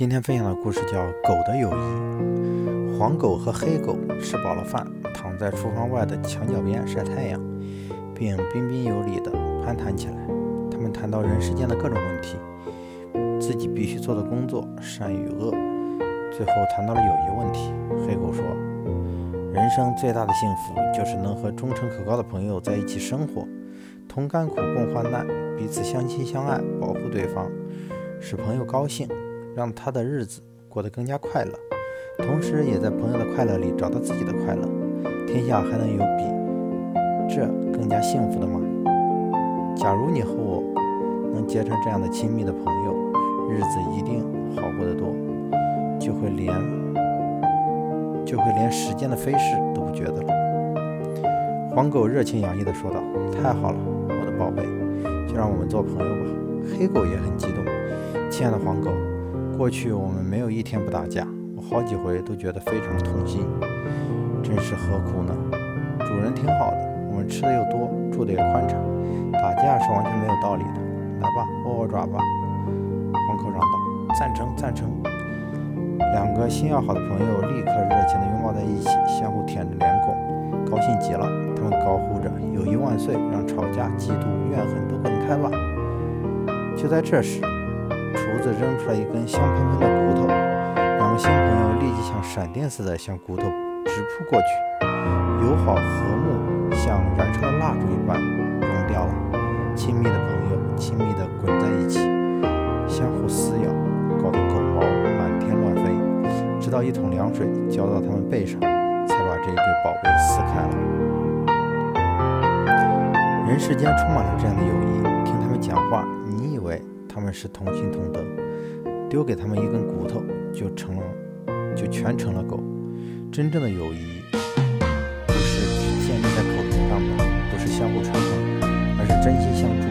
今天分享的故事叫《狗的友谊》。黄狗和黑狗吃饱了饭，躺在厨房外的墙角边晒太阳，并彬彬有礼地攀谈起来。他们谈到人世间的各种问题，自己必须做的工作，善与恶。最后谈到了友谊问题。黑狗说：“人生最大的幸福就是能和忠诚可靠的朋友在一起生活，同甘苦共患难，彼此相亲相爱，保护对方，使朋友高兴。”让他的日子过得更加快乐，同时也在朋友的快乐里找到自己的快乐。天下还能有比这更加幸福的吗？假如你和我能结成这样的亲密的朋友，日子一定好过得多，就会连就会连时间的飞逝都不觉得了。黄狗热情洋溢地说道：“太好了，我的宝贝，就让我们做朋友吧。”黑狗也很激动：“亲爱的黄狗。”过去我们没有一天不打架，我好几回都觉得非常痛心，真是何苦呢？主人挺好的，我们吃的又多，住的也宽敞，打架是完全没有道理的。来吧，握握爪吧！黄口嚷道：“赞成，赞成！”两个心要好的朋友立刻热情地拥抱在一起，相互舔着脸孔，高兴极了。他们高呼着：“友谊万岁！让吵架、嫉妒、怨恨都滚开吧！”就在这时，厨子扔出来一根香喷喷的骨头，两个新朋友立即像闪电似的向骨头直扑过去，友好和睦像燃烧的蜡烛一般融掉了。亲密的朋友亲密的滚在一起，相互撕咬，搞得狗毛满天乱飞，直到一桶凉水浇到他们背上，才把这一对宝贝撕开了。人世间充满了这样的友谊，听他们讲话，你以为？他们是同心同德，丢给他们一根骨头，就成了，就全成了狗。真正的友谊，不是建立在口头上的，不是相互传承，而是真心相助。